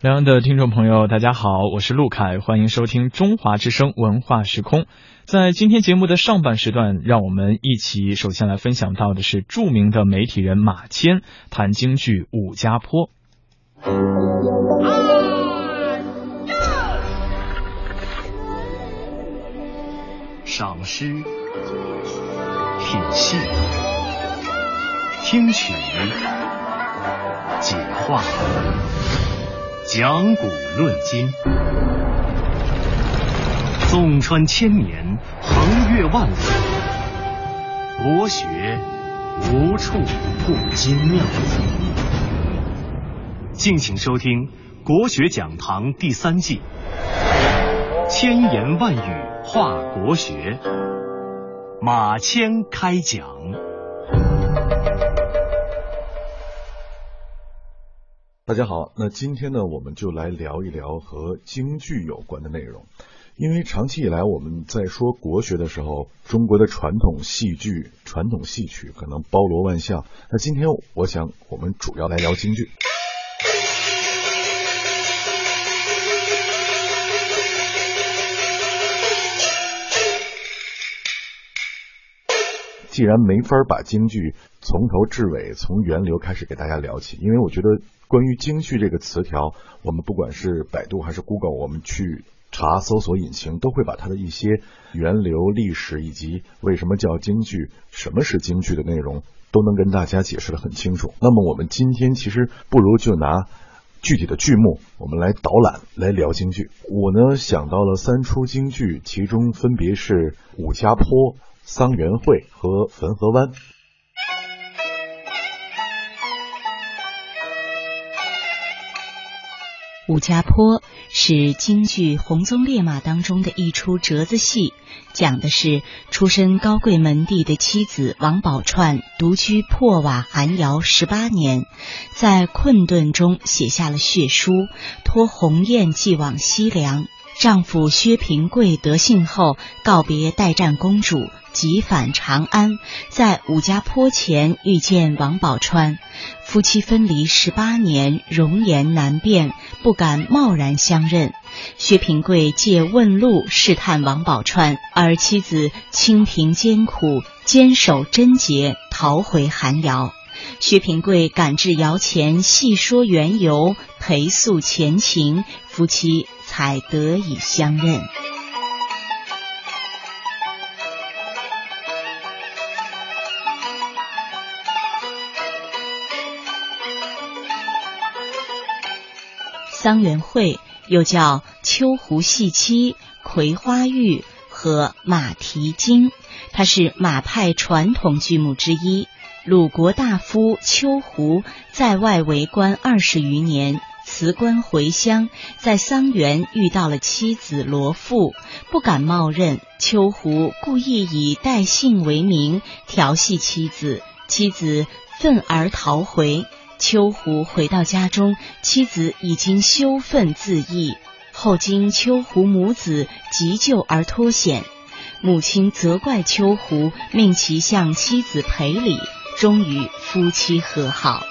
两岸的听众朋友，大家好，我是陆凯，欢迎收听中华之声文化时空。在今天节目的上半时段，让我们一起首先来分享到的是著名的媒体人马谦谈京剧《武家坡》。赏诗、品戏、听曲、解话。讲古论今，纵穿千年，横越万里，国学无处不精妙。敬请收听《国学讲堂》第三季，千言万语话国学，马谦开讲。大家好，那今天呢，我们就来聊一聊和京剧有关的内容。因为长期以来我们在说国学的时候，中国的传统戏剧、传统戏曲可能包罗万象。那今天我想，我们主要来聊京剧。既然没法把京剧从头至尾、从源流开始给大家聊起，因为我觉得。关于京剧这个词条，我们不管是百度还是 Google，我们去查搜索引擎都会把它的一些源流、历史以及为什么叫京剧、什么是京剧的内容，都能跟大家解释的很清楚。那么我们今天其实不如就拿具体的剧目，我们来导览来聊京剧。我呢想到了三出京剧，其中分别是《武家坡》《桑园会》和《汾河湾》。《武家坡》是京剧《红鬃烈马》当中的一出折子戏，讲的是出身高贵门第的妻子王宝钏独居破瓦寒窑十八年，在困顿中写下了血书，托鸿雁寄往西凉。丈夫薛平贵得信后，告别代战公主。急返长安，在武家坡前遇见王宝钏，夫妻分离十八年，容颜难辨，不敢贸然相认。薛平贵借问路试探王宝钏，而妻子清贫艰苦，坚守贞洁，逃回寒窑。薛平贵赶至窑前，细说缘由，陪诉前情，夫妻才得以相认。桑园会又叫秋胡戏妻、葵花玉和马蹄经，它是马派传统剧目之一。鲁国大夫秋胡在外为官二十余年，辞官回乡，在桑园遇到了妻子罗妇，不敢冒认。秋胡故意以代姓为名调戏妻子，妻子愤而逃回。秋胡回到家中，妻子已经羞愤自缢。后经秋胡母子急救而脱险，母亲责怪秋胡，命其向妻子赔礼，终于夫妻和好。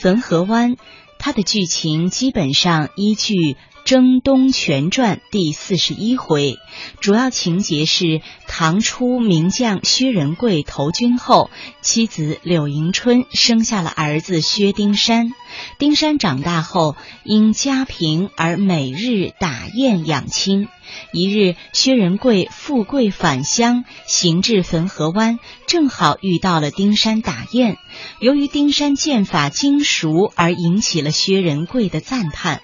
汾河湾，它的剧情基本上依据。《征东全传》第四十一回，主要情节是唐初名将薛仁贵投军后，妻子柳迎春生下了儿子薛丁山。丁山长大后，因家贫而每日打雁养亲。一日，薛仁贵富贵返乡，行至汾河湾，正好遇到了丁山打雁。由于丁山剑法精熟，而引起了薛仁贵的赞叹。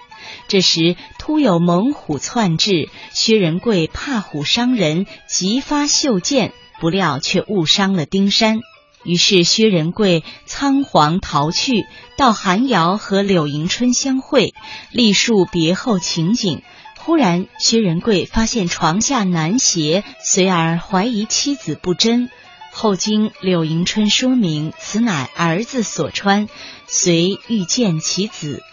这时，突有猛虎窜至，薛仁贵怕虎伤人，急发袖箭，不料却误伤了丁山。于是，薛仁贵仓皇逃去，到寒窑和柳迎春相会，历述别后情景。忽然，薛仁贵发现床下男鞋，随而怀疑妻子不贞。后经柳迎春说明，此乃儿子所穿，遂欲见其子。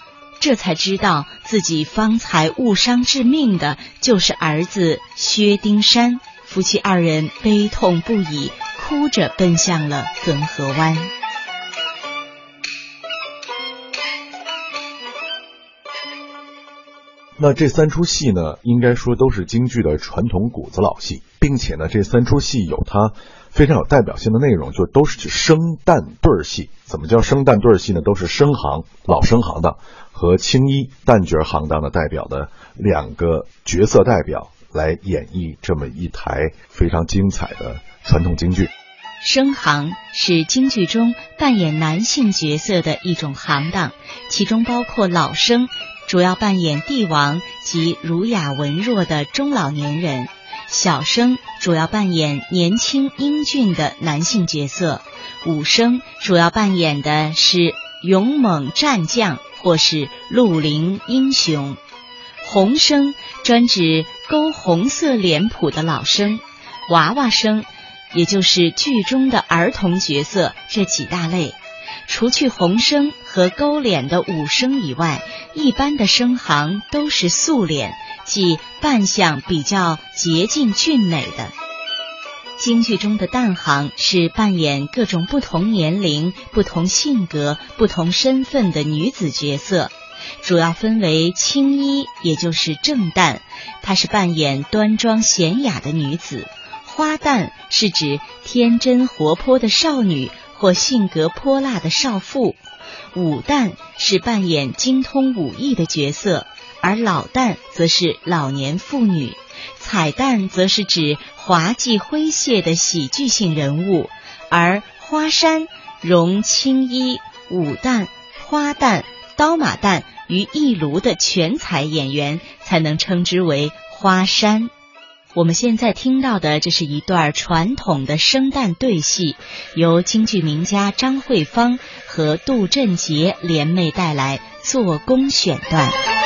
这才知道自己方才误伤致命的，就是儿子薛丁山。夫妻二人悲痛不已，哭着奔向了汾河湾。那这三出戏呢，应该说都是京剧的传统骨子老戏，并且呢，这三出戏有它非常有代表性的内容，就都是生旦对儿戏。怎么叫生旦对儿戏呢？都是生行老生行的和青衣旦角行当的代表的两个角色代表来演绎这么一台非常精彩的传统京剧。生行是京剧中扮演男性角色的一种行当，其中包括老生。主要扮演帝王及儒雅文弱的中老年人，小生主要扮演年轻英俊的男性角色，武生主要扮演的是勇猛战将或是绿林英雄，红生专指勾红色脸谱的老生，娃娃生也就是剧中的儿童角色这几大类。除去红生和勾脸的武生以外，一般的生行都是素脸，即扮相比较洁净俊美的。京剧中的旦行是扮演各种不同年龄、不同性格、不同身份的女子角色，主要分为青衣，也就是正旦，她是扮演端庄娴雅的女子；花旦是指天真活泼的少女。或性格泼辣的少妇，武旦是扮演精通武艺的角色，而老旦则是老年妇女，彩旦则是指滑稽诙谐的喜剧性人物，而花山容青衣、武旦、花旦、刀马旦于一炉的全才演员，才能称之为花山。我们现在听到的，这是一段传统的生旦对戏，由京剧名家张惠芳和杜振杰联袂带来做工选段。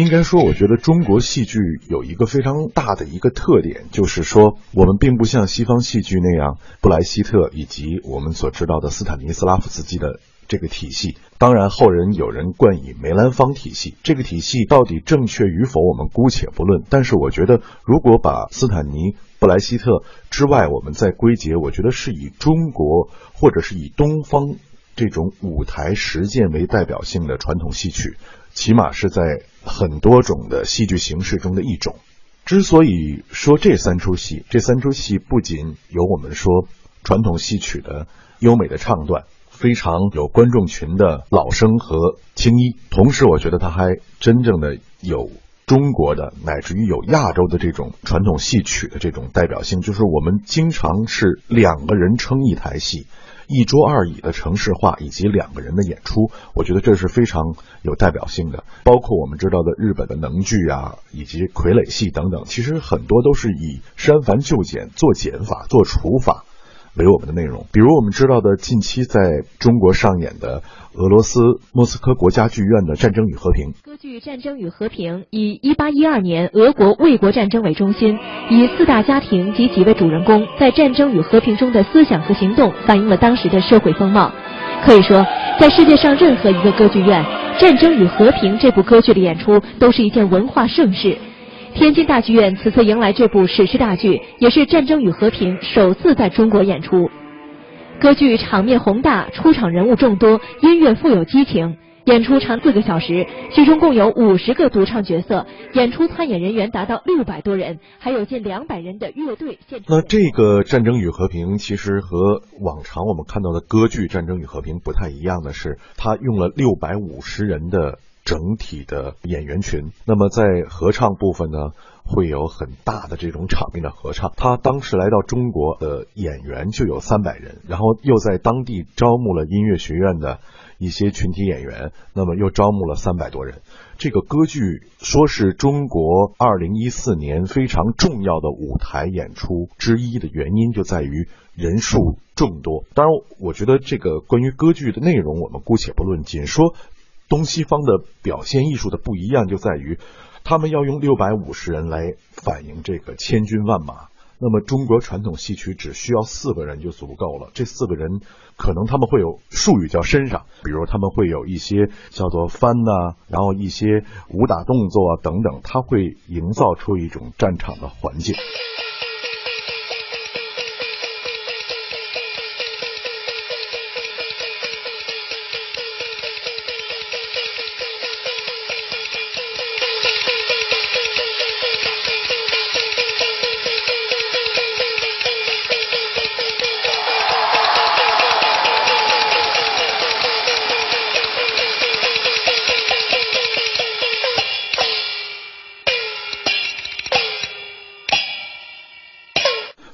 应该说，我觉得中国戏剧有一个非常大的一个特点，就是说，我们并不像西方戏剧那样，布莱希特以及我们所知道的斯坦尼斯拉夫斯基的这个体系。当然，后人有人冠以梅兰芳体系。这个体系到底正确与否，我们姑且不论。但是，我觉得，如果把斯坦尼、布莱希特之外，我们再归结，我觉得是以中国或者是以东方这种舞台实践为代表性的传统戏曲。起码是在很多种的戏剧形式中的一种。之所以说这三出戏，这三出戏不仅有我们说传统戏曲的优美的唱段，非常有观众群的老生和青衣，同时我觉得它还真正的有中国的乃至于有亚洲的这种传统戏曲的这种代表性，就是我们经常是两个人撑一台戏。一桌二椅的城市化以及两个人的演出，我觉得这是非常有代表性的。包括我们知道的日本的能剧啊，以及傀儡戏等等，其实很多都是以删繁就简、做减法、做除法。为我们的内容，比如我们知道的近期在中国上演的俄罗斯莫斯科国家剧院的《战争与和平》歌剧《战争与和平》，以一八一二年俄国卫国战争为中心，以四大家庭及几位主人公在战争与和平中的思想和行动，反映了当时的社会风貌。可以说，在世界上任何一个歌剧院，《战争与和平》这部歌剧的演出都是一件文化盛事。天津大剧院此次迎来这部史诗大剧，也是《战争与和平》首次在中国演出。歌剧场面宏大，出场人物众多，音乐富有激情。演出长四个小时，剧中共有五十个独唱角色，演出参演人员达到六百多人，还有近两百人的乐队现场。那这个《战争与和平》其实和往常我们看到的歌剧《战争与和平》不太一样的是，它用了六百五十人的整体的演员群。那么在合唱部分呢，会有很大的这种场面的合唱。他当时来到中国的演员就有三百人，然后又在当地招募了音乐学院的。一些群体演员，那么又招募了三百多人。这个歌剧说是中国二零一四年非常重要的舞台演出之一的原因，就在于人数众多。当然，我觉得这个关于歌剧的内容，我们姑且不论，仅说东西方的表现艺术的不一样，就在于他们要用六百五十人来反映这个千军万马。那么中国传统戏曲只需要四个人就足够了。这四个人可能他们会有术语叫身上，比如他们会有一些叫做翻呐，然后一些武打动作啊等等，他会营造出一种战场的环境。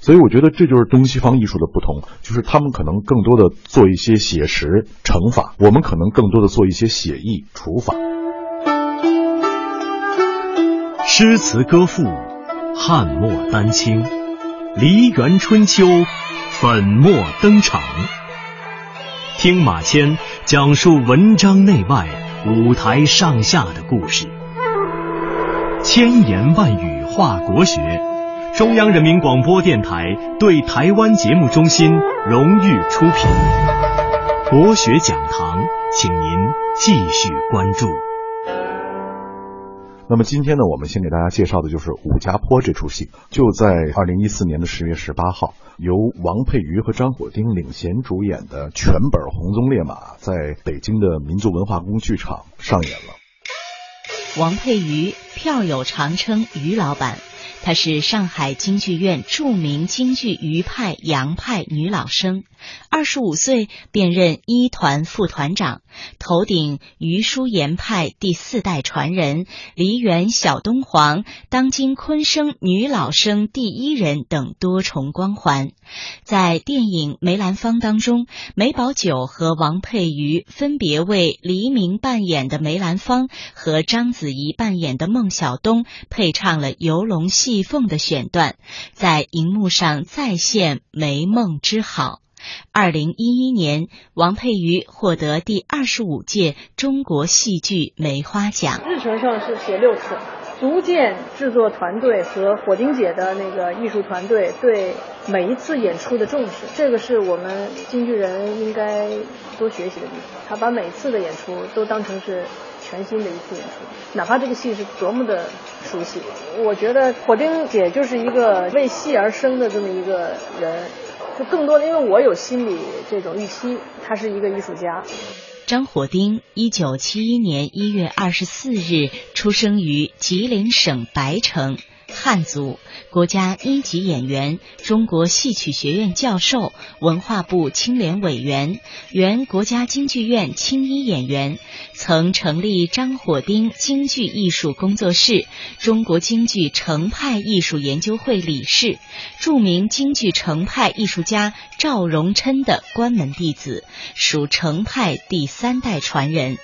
所以我觉得这就是东西方艺术的不同，就是他们可能更多的做一些写实惩罚，我们可能更多的做一些写意除法。诗词歌赋，汉末丹青，梨园春秋，粉墨登场。听马谦讲述文章内外、舞台上下的故事，千言万语化国学。中央人民广播电台对台湾节目中心荣誉出品，国学讲堂，请您继续关注。那么今天呢，我们先给大家介绍的就是《武家坡》这出戏，就在二零一四年的十月十八号，由王佩瑜和张火丁领衔主演的全本《红鬃烈马》在北京的民族文化宫剧场上演了。王佩瑜，票友常称于老板。她是上海京剧院著名京剧余派杨派女老生，二十五岁便任一团副团长，头顶余淑妍派第四代传人，梨园小东皇，当今昆生女老生第一人等多重光环。在电影《梅兰芳》当中，梅葆玖和王佩瑜分别为黎明扮演的梅兰芳和章子怡扮演的孟小冬配唱了游龙戏。凤的选段，在荧幕上再现梅梦之好。二零一一年，王佩瑜获得第二十五届中国戏剧梅花奖。日程上是写六次，足见制作团队和火丁姐的那个艺术团队对每一次演出的重视，这个是我们京剧人应该多学习的地方。他把每次的演出都当成是。全新的一次演出，哪怕这个戏是多么的熟悉，我觉得火丁姐就是一个为戏而生的这么一个人，就更多的，因为我有心理这种预期，她是一个艺术家。张火丁，一九七一年一月二十四日出生于吉林省白城。汉族，国家一级演员，中国戏曲学院教授，文化部青联委员，原国家京剧院青衣演员，曾成立张火丁京剧艺术工作室，中国京剧程派艺术研究会理事，著名京剧程派艺术家赵荣琛的关门弟子，属程派第三代传人。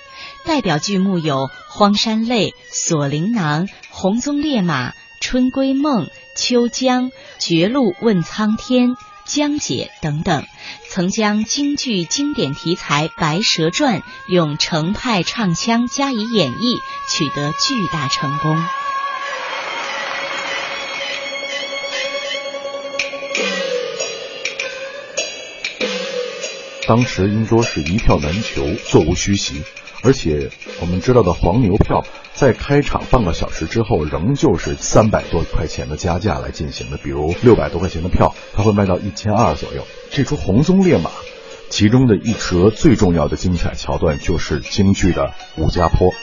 代表剧目有《荒山泪》《锁麟囊》《红鬃烈马》。春闺梦、秋江、绝路问苍天、江姐等等，曾将京剧经典题材《白蛇传》用程派唱腔加以演绎，取得巨大成功。当时应说是一票难求，座无虚席，而且我们知道的黄牛票。在开场半个小时之后，仍旧是三百多块钱的加价来进行的。比如六百多块钱的票，它会卖到一千二左右。这出《红鬃烈马》，其中的一折最重要的精彩桥段就是京剧的武家坡。《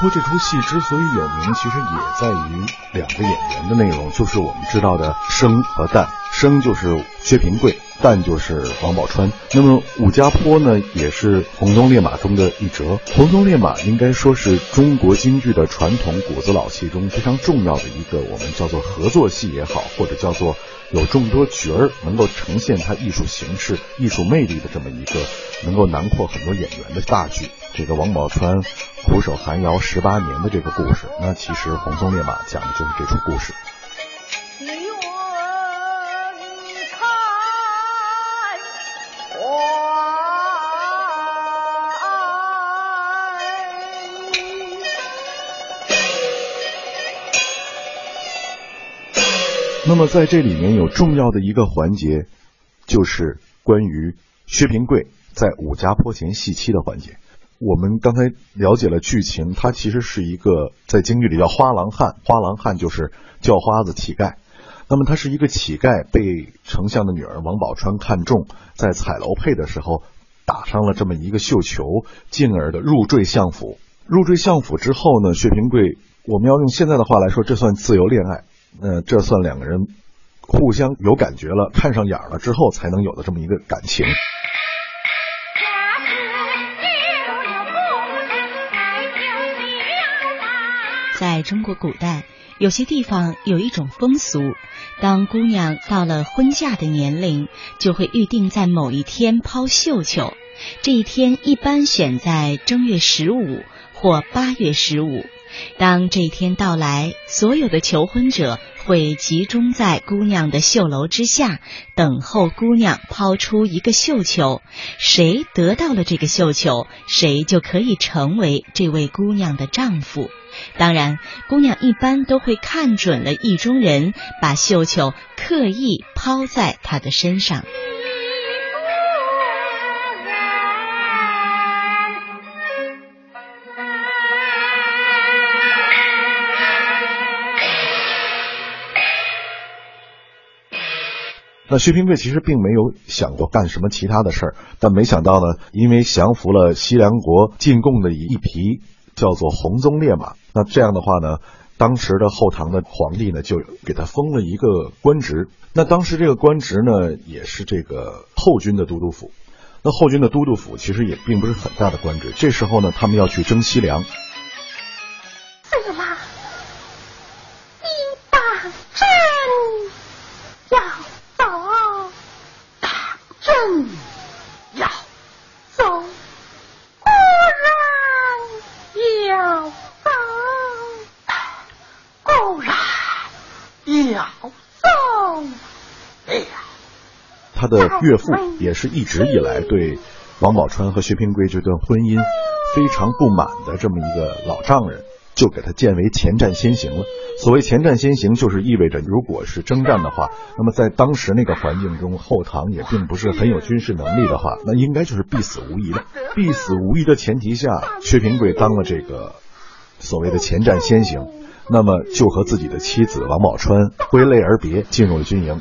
坡》这出戏之所以有名，其实也在于两个演员的内容，就是我们知道的生和旦。生就是薛平贵，旦就是王宝钏。那么《武家坡》呢，也是《红鬃烈马》中的一折。《红鬃烈马》应该说是中国京剧的传统骨子老戏中非常重要的一个，我们叫做合作戏也好，或者叫做有众多角儿能够呈现它艺术形式、艺术魅力的这么一个，能够囊括很多演员的大剧。这个王宝钏苦守寒窑十八年的这个故事，那其实《红鬃烈马》讲的就是这出故事。那么在这里面有重要的一个环节，就是关于薛平贵在武家坡前戏妻的环节。我们刚才了解了剧情，他其实是一个在京剧里叫花郎汉，花郎汉就是叫花子乞丐。那么他是一个乞丐，被丞相的女儿王宝钏看中，在彩楼配的时候打上了这么一个绣球，进而的入赘相府。入赘相府之后呢，薛平贵，我们要用现在的话来说，这算自由恋爱。呃，这算两个人互相有感觉了，看上眼了之后才能有的这么一个感情。在中国古代，有些地方有一种风俗，当姑娘到了婚嫁的年龄，就会预定在某一天抛绣球。这一天一般选在正月十五或八月十五。当这一天到来，所有的求婚者会集中在姑娘的绣楼之下，等候姑娘抛出一个绣球。谁得到了这个绣球，谁就可以成为这位姑娘的丈夫。当然，姑娘一般都会看准了意中人，把绣球刻意抛在他的身上。那薛平贵其实并没有想过干什么其他的事儿，但没想到呢，因为降服了西凉国进贡的一匹叫做红鬃烈马，那这样的话呢，当时的后唐的皇帝呢就给他封了一个官职。那当时这个官职呢也是这个后军的都督府。那后军的都督府其实也并不是很大的官职。这时候呢，他们要去征西凉。他的岳父也是一直以来对王宝钏和薛平贵这段婚姻非常不满的这么一个老丈人，就给他建为前战先行了。所谓前战先行，就是意味着如果是征战的话，那么在当时那个环境中，后唐也并不是很有军事能力的话，那应该就是必死无疑的。必死无疑的前提下，薛平贵当了这个所谓的前战先行，那么就和自己的妻子王宝钏挥泪而别，进入了军营。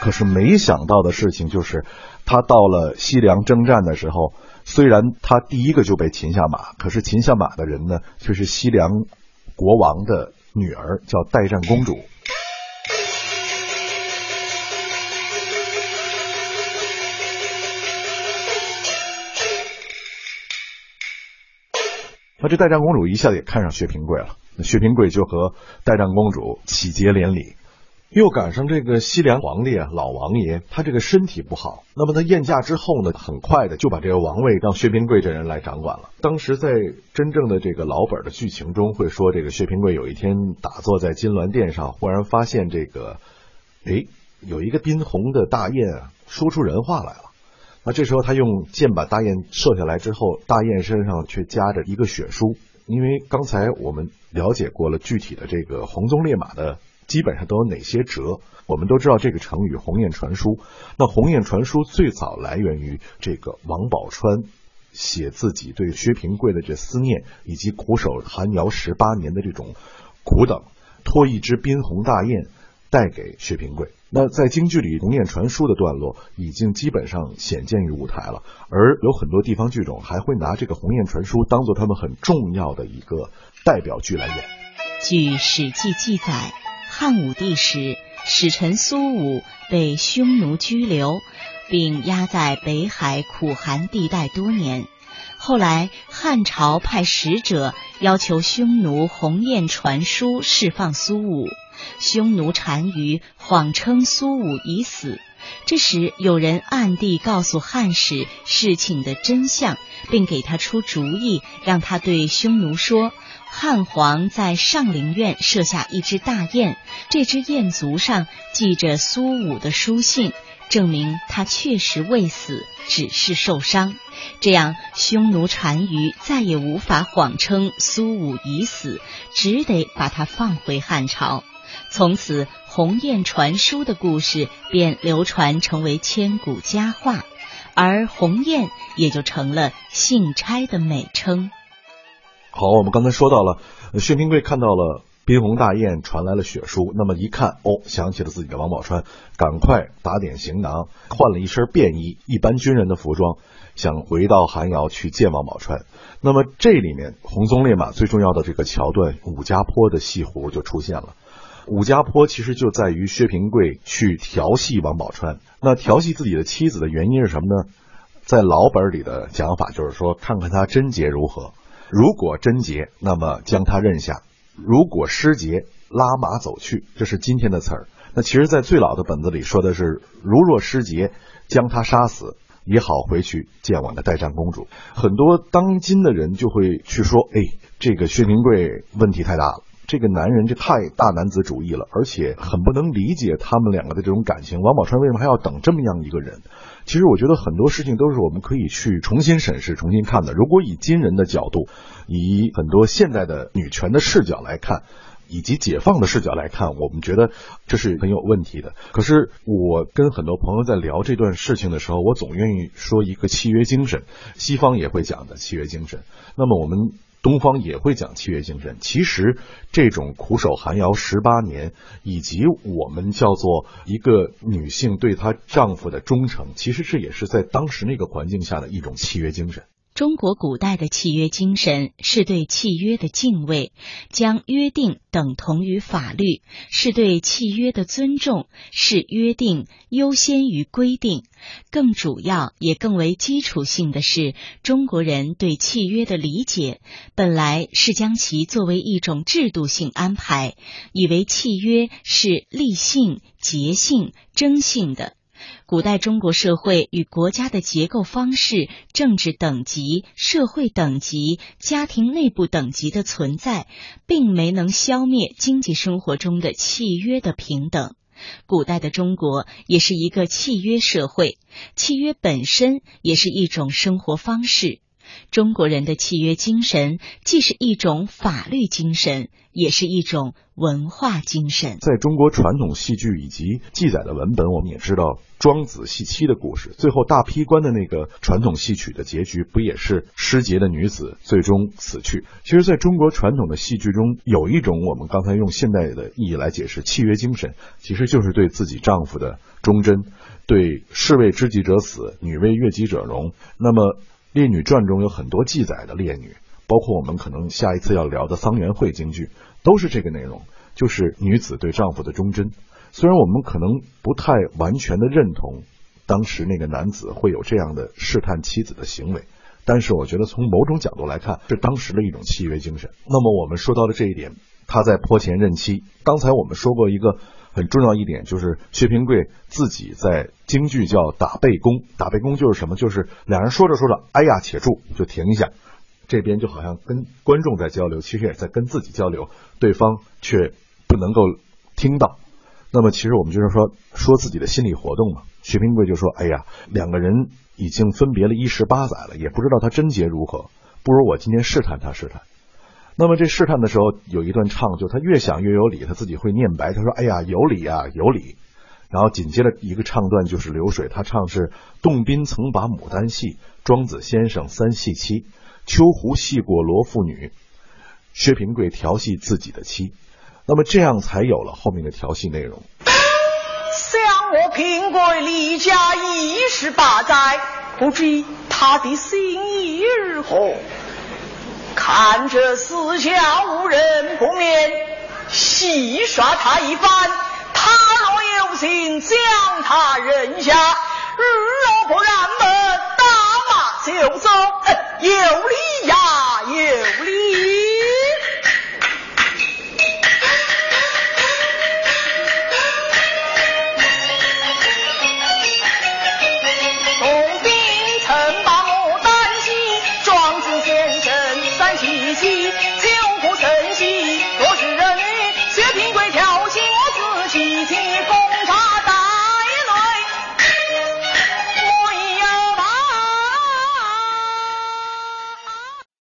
可是没想到的事情就是，他到了西凉征战的时候，虽然他第一个就被擒下马，可是擒下马的人呢，却是西凉国王的女儿，叫代战公主。那这代战公主一下子也看上薛平贵了，那薛平贵就和代战公主喜结连理。又赶上这个西凉皇帝啊，老王爷，他这个身体不好。那么他宴驾之后呢，很快的就把这个王位让薛平贵这人来掌管了。当时在真正的这个老本的剧情中，会说这个薛平贵有一天打坐在金銮殿上，忽然发现这个，哎，有一个宾红的大雁啊，说出人话来了。那这时候他用箭把大雁射下来之后，大雁身上却夹着一个血书，因为刚才我们了解过了具体的这个红鬃烈马的。基本上都有哪些折？我们都知道这个成语“鸿雁传书”。那“鸿雁传书”最早来源于这个王宝钏写自己对薛平贵的这思念，以及苦守寒窑十八年的这种苦等，托一只宾鸿大雁带给薛平贵。那在京剧里，“鸿雁传书”的段落已经基本上显见于舞台了，而有很多地方剧种还会拿这个“鸿雁传书”当做他们很重要的一个代表剧来演。据《史记》记载。汉武帝时，使臣苏武被匈奴拘留，并压在北海苦寒地带多年。后来汉朝派使者要求匈奴鸿雁传书释放苏武，匈奴单于谎称苏武已死。这时有人暗地告诉汉使事情的真相，并给他出主意，让他对匈奴说。汉皇在上林苑设下一只大雁，这只雁足上系着苏武的书信，证明他确实未死，只是受伤。这样，匈奴单于再也无法谎称苏武已死，只得把他放回汉朝。从此，鸿雁传书的故事便流传成为千古佳话，而鸿雁也就成了信差的美称。好，我们刚才说到了，薛平贵看到了宾鸿大雁传来了血书，那么一看，哦，想起了自己的王宝钏，赶快打点行囊，换了一身便衣，一般军人的服装，想回到寒窑去见王宝钏。那么这里面红鬃烈马最重要的这个桥段，武家坡的戏胡就出现了。武家坡其实就在于薛平贵去调戏王宝钏。那调戏自己的妻子的原因是什么呢？在老本里的讲法就是说，看看他贞洁如何。如果贞洁，那么将他认下；如果失节，拉马走去。这是今天的词儿。那其实，在最老的本子里说的是：如若失节，将他杀死，也好回去见我的代战公主。很多当今的人就会去说：哎，这个薛平贵问题太大了。这个男人这太大男子主义了，而且很不能理解他们两个的这种感情。王宝钏为什么还要等这么样一个人？其实我觉得很多事情都是我们可以去重新审视、重新看的。如果以今人的角度，以很多现代的女权的视角来看。以及解放的视角来看，我们觉得这是很有问题的。可是我跟很多朋友在聊这段事情的时候，我总愿意说一个契约精神，西方也会讲的契约精神。那么我们东方也会讲契约精神。其实这种苦守寒窑十八年，以及我们叫做一个女性对她丈夫的忠诚，其实这也是在当时那个环境下的一种契约精神。中国古代的契约精神是对契约的敬畏，将约定等同于法律，是对契约的尊重，是约定优先于规定。更主要也更为基础性的是，中国人对契约的理解本来是将其作为一种制度性安排，以为契约是立性、节性、征性的。古代中国社会与国家的结构方式、政治等级、社会等级、家庭内部等级的存在，并没能消灭经济生活中的契约的平等。古代的中国也是一个契约社会，契约本身也是一种生活方式。中国人的契约精神，既是一种法律精神，也是一种文化精神。在中国传统戏剧以及记载的文本，我们也知道庄子戏妻的故事。最后大劈关的那个传统戏曲的结局，不也是失节的女子最终死去？其实，在中国传统的戏剧中，有一种我们刚才用现代的意义来解释契约精神，其实就是对自己丈夫的忠贞，对士为知己者死，女为悦己者容。那么。《烈女传》中有很多记载的烈女，包括我们可能下一次要聊的桑园会京剧，都是这个内容，就是女子对丈夫的忠贞。虽然我们可能不太完全的认同当时那个男子会有这样的试探妻子的行为，但是我觉得从某种角度来看，是当时的一种契约精神。那么我们说到的这一点，他在坡前任妻。刚才我们说过一个。很重要一点就是薛平贵自己在京剧叫打背弓，打背弓就是什么？就是两人说着说着，哎呀，且住，就停一下，这边就好像跟观众在交流，其实也在跟自己交流，对方却不能够听到。那么其实我们就是说说自己的心理活动嘛。薛平贵就说：“哎呀，两个人已经分别了一十八载了，也不知道他贞洁如何，不如我今天试探他试探。”那么这试探的时候，有一段唱，就他越想越有理，他自己会念白，他说：“哎呀，有理啊，有理。”然后紧接着一个唱段就是流水，他唱是“洞宾曾把牡丹戏，庄子先生三戏妻，秋胡戏过罗妇女，薛平贵调戏自己的妻。”那么这样才有了后面的调戏内容。想我平贵离家一十八载，不知他的心意如何。看这四下无人不面戏耍他一番他若有心将他扔下如若不让门打马就走有理呀有理